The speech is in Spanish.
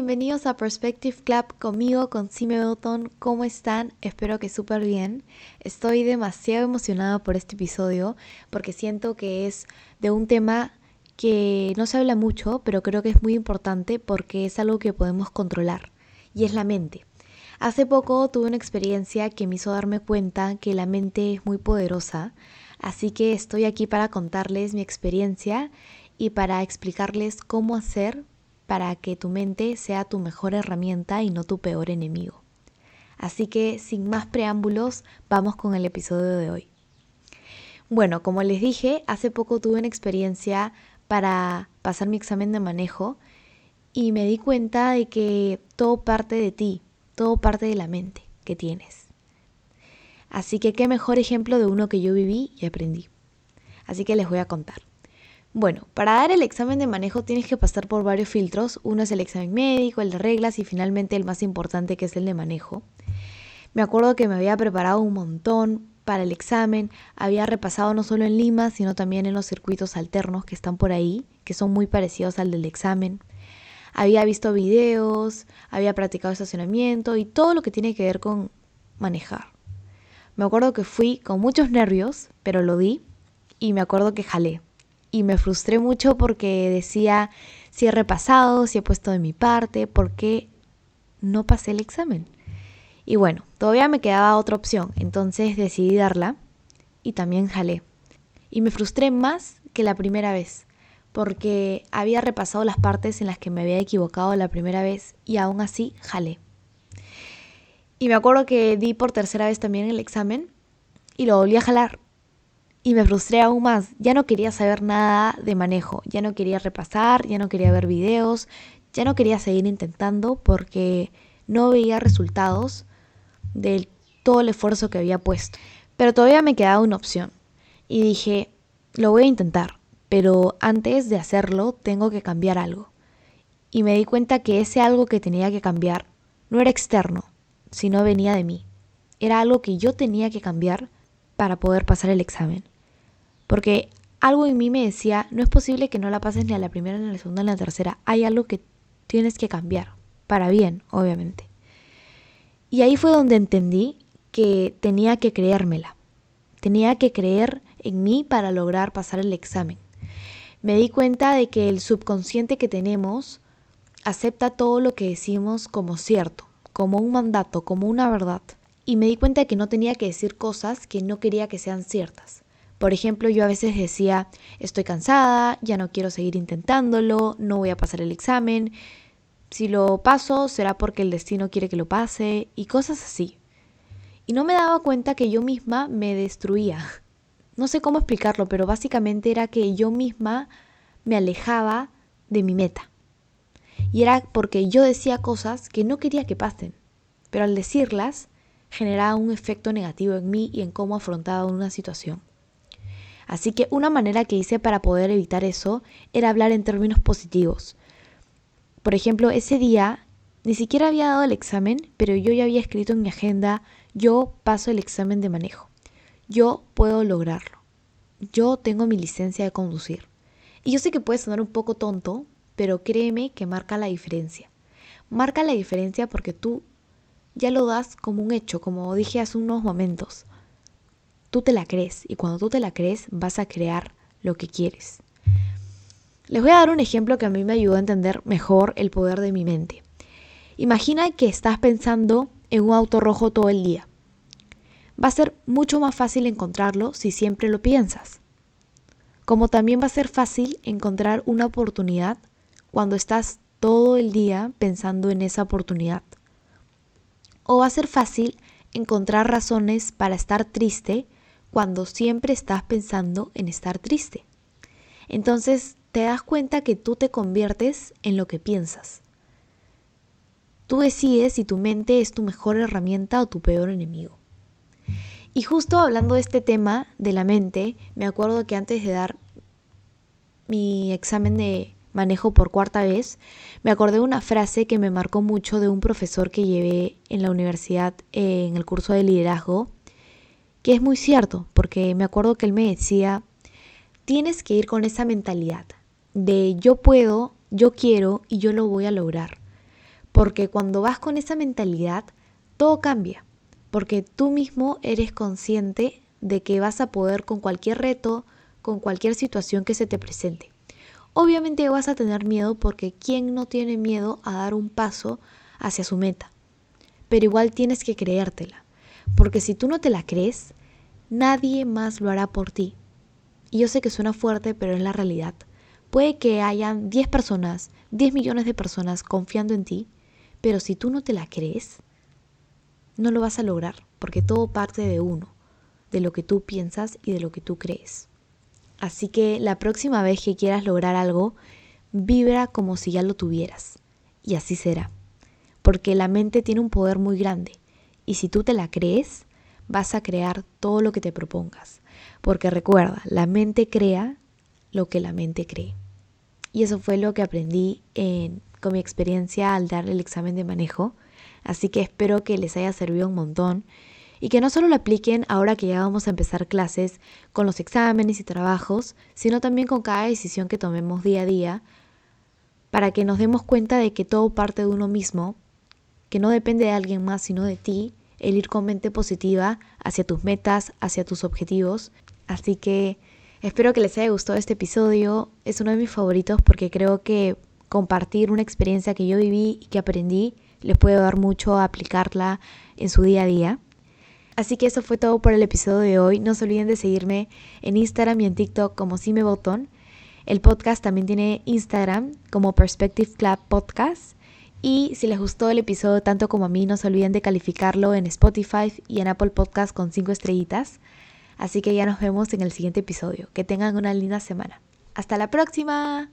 bienvenidos a Perspective Club conmigo, con Sime Belton. ¿Cómo están? Espero que súper bien. Estoy demasiado emocionada por este episodio porque siento que es de un tema que no se habla mucho, pero creo que es muy importante porque es algo que podemos controlar y es la mente. Hace poco tuve una experiencia que me hizo darme cuenta que la mente es muy poderosa, así que estoy aquí para contarles mi experiencia y para explicarles cómo hacer para que tu mente sea tu mejor herramienta y no tu peor enemigo. Así que sin más preámbulos, vamos con el episodio de hoy. Bueno, como les dije, hace poco tuve una experiencia para pasar mi examen de manejo y me di cuenta de que todo parte de ti, todo parte de la mente que tienes. Así que qué mejor ejemplo de uno que yo viví y aprendí. Así que les voy a contar. Bueno, para dar el examen de manejo tienes que pasar por varios filtros. Uno es el examen médico, el de reglas y finalmente el más importante que es el de manejo. Me acuerdo que me había preparado un montón para el examen, había repasado no solo en Lima, sino también en los circuitos alternos que están por ahí, que son muy parecidos al del examen. Había visto videos, había practicado estacionamiento y todo lo que tiene que ver con manejar. Me acuerdo que fui con muchos nervios, pero lo di y me acuerdo que jalé y me frustré mucho porque decía si he repasado, si he puesto de mi parte, ¿por qué no pasé el examen? Y bueno, todavía me quedaba otra opción, entonces decidí darla y también jalé. Y me frustré más que la primera vez, porque había repasado las partes en las que me había equivocado la primera vez y aún así jalé. Y me acuerdo que di por tercera vez también el examen y lo volví a jalar y me frustré aún más. Ya no quería saber nada de manejo, ya no quería repasar, ya no quería ver videos, ya no quería seguir intentando porque no veía resultados de todo el esfuerzo que había puesto. Pero todavía me quedaba una opción y dije, lo voy a intentar, pero antes de hacerlo tengo que cambiar algo. Y me di cuenta que ese algo que tenía que cambiar no era externo, sino venía de mí. Era algo que yo tenía que cambiar para poder pasar el examen. Porque algo en mí me decía, no es posible que no la pases ni a la primera, ni a la segunda, ni a la tercera. Hay algo que tienes que cambiar, para bien, obviamente. Y ahí fue donde entendí que tenía que creérmela. Tenía que creer en mí para lograr pasar el examen. Me di cuenta de que el subconsciente que tenemos acepta todo lo que decimos como cierto, como un mandato, como una verdad y me di cuenta de que no tenía que decir cosas que no quería que sean ciertas. Por ejemplo, yo a veces decía, estoy cansada, ya no quiero seguir intentándolo, no voy a pasar el examen, si lo paso será porque el destino quiere que lo pase y cosas así. Y no me daba cuenta que yo misma me destruía. No sé cómo explicarlo, pero básicamente era que yo misma me alejaba de mi meta. Y era porque yo decía cosas que no quería que pasen, pero al decirlas generaba un efecto negativo en mí y en cómo afrontaba una situación. Así que una manera que hice para poder evitar eso era hablar en términos positivos. Por ejemplo, ese día ni siquiera había dado el examen, pero yo ya había escrito en mi agenda, yo paso el examen de manejo. Yo puedo lograrlo. Yo tengo mi licencia de conducir. Y yo sé que puede sonar un poco tonto, pero créeme que marca la diferencia. Marca la diferencia porque tú ya lo das como un hecho, como dije hace unos momentos. Tú te la crees y cuando tú te la crees vas a crear lo que quieres. Les voy a dar un ejemplo que a mí me ayudó a entender mejor el poder de mi mente. Imagina que estás pensando en un auto rojo todo el día. Va a ser mucho más fácil encontrarlo si siempre lo piensas. Como también va a ser fácil encontrar una oportunidad cuando estás todo el día pensando en esa oportunidad o va a ser fácil encontrar razones para estar triste cuando siempre estás pensando en estar triste. Entonces te das cuenta que tú te conviertes en lo que piensas. Tú decides si tu mente es tu mejor herramienta o tu peor enemigo. Y justo hablando de este tema de la mente, me acuerdo que antes de dar mi examen de manejo por cuarta vez, me acordé de una frase que me marcó mucho de un profesor que llevé en la universidad eh, en el curso de liderazgo, que es muy cierto, porque me acuerdo que él me decía, tienes que ir con esa mentalidad de yo puedo, yo quiero y yo lo voy a lograr. Porque cuando vas con esa mentalidad, todo cambia. Porque tú mismo eres consciente de que vas a poder con cualquier reto, con cualquier situación que se te presente. Obviamente vas a tener miedo porque ¿quién no tiene miedo a dar un paso hacia su meta? Pero igual tienes que creértela, porque si tú no te la crees, nadie más lo hará por ti. Y yo sé que suena fuerte, pero es la realidad. Puede que hayan 10 personas, 10 millones de personas confiando en ti, pero si tú no te la crees, no lo vas a lograr, porque todo parte de uno, de lo que tú piensas y de lo que tú crees. Así que la próxima vez que quieras lograr algo, vibra como si ya lo tuvieras. Y así será. Porque la mente tiene un poder muy grande. Y si tú te la crees, vas a crear todo lo que te propongas. Porque recuerda, la mente crea lo que la mente cree. Y eso fue lo que aprendí en, con mi experiencia al dar el examen de manejo. Así que espero que les haya servido un montón y que no solo lo apliquen ahora que ya vamos a empezar clases con los exámenes y trabajos, sino también con cada decisión que tomemos día a día, para que nos demos cuenta de que todo parte de uno mismo, que no depende de alguien más sino de ti, el ir con mente positiva hacia tus metas, hacia tus objetivos. Así que espero que les haya gustado este episodio, es uno de mis favoritos porque creo que compartir una experiencia que yo viví y que aprendí les puede dar mucho a aplicarla en su día a día. Así que eso fue todo por el episodio de hoy. No se olviden de seguirme en Instagram y en TikTok como Sime Botón. El podcast también tiene Instagram como Perspective Club Podcast. Y si les gustó el episodio tanto como a mí, no se olviden de calificarlo en Spotify y en Apple Podcast con 5 estrellitas. Así que ya nos vemos en el siguiente episodio. Que tengan una linda semana. Hasta la próxima.